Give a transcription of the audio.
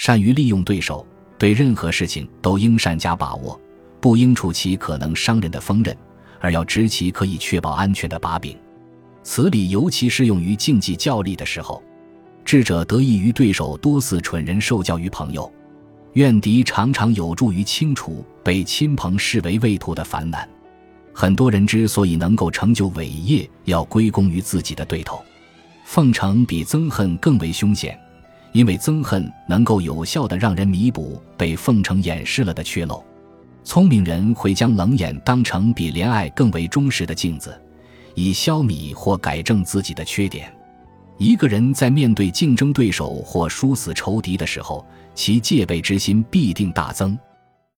善于利用对手，对任何事情都应善加把握，不应触其可能伤人的锋刃，而要执其可以确保安全的把柄。此理尤其适用于竞技较力的时候。智者得益于对手多似蠢人，受教于朋友。怨敌常常有助于清除被亲朋视为畏途的烦难。很多人之所以能够成就伟业，要归功于自己的对头。奉承比憎恨更为凶险，因为憎恨能够有效的让人弥补被奉承掩饰了的缺漏。聪明人会将冷眼当成比怜爱更为忠实的镜子，以消弭或改正自己的缺点。一个人在面对竞争对手或殊死仇敌的时候，其戒备之心必定大增。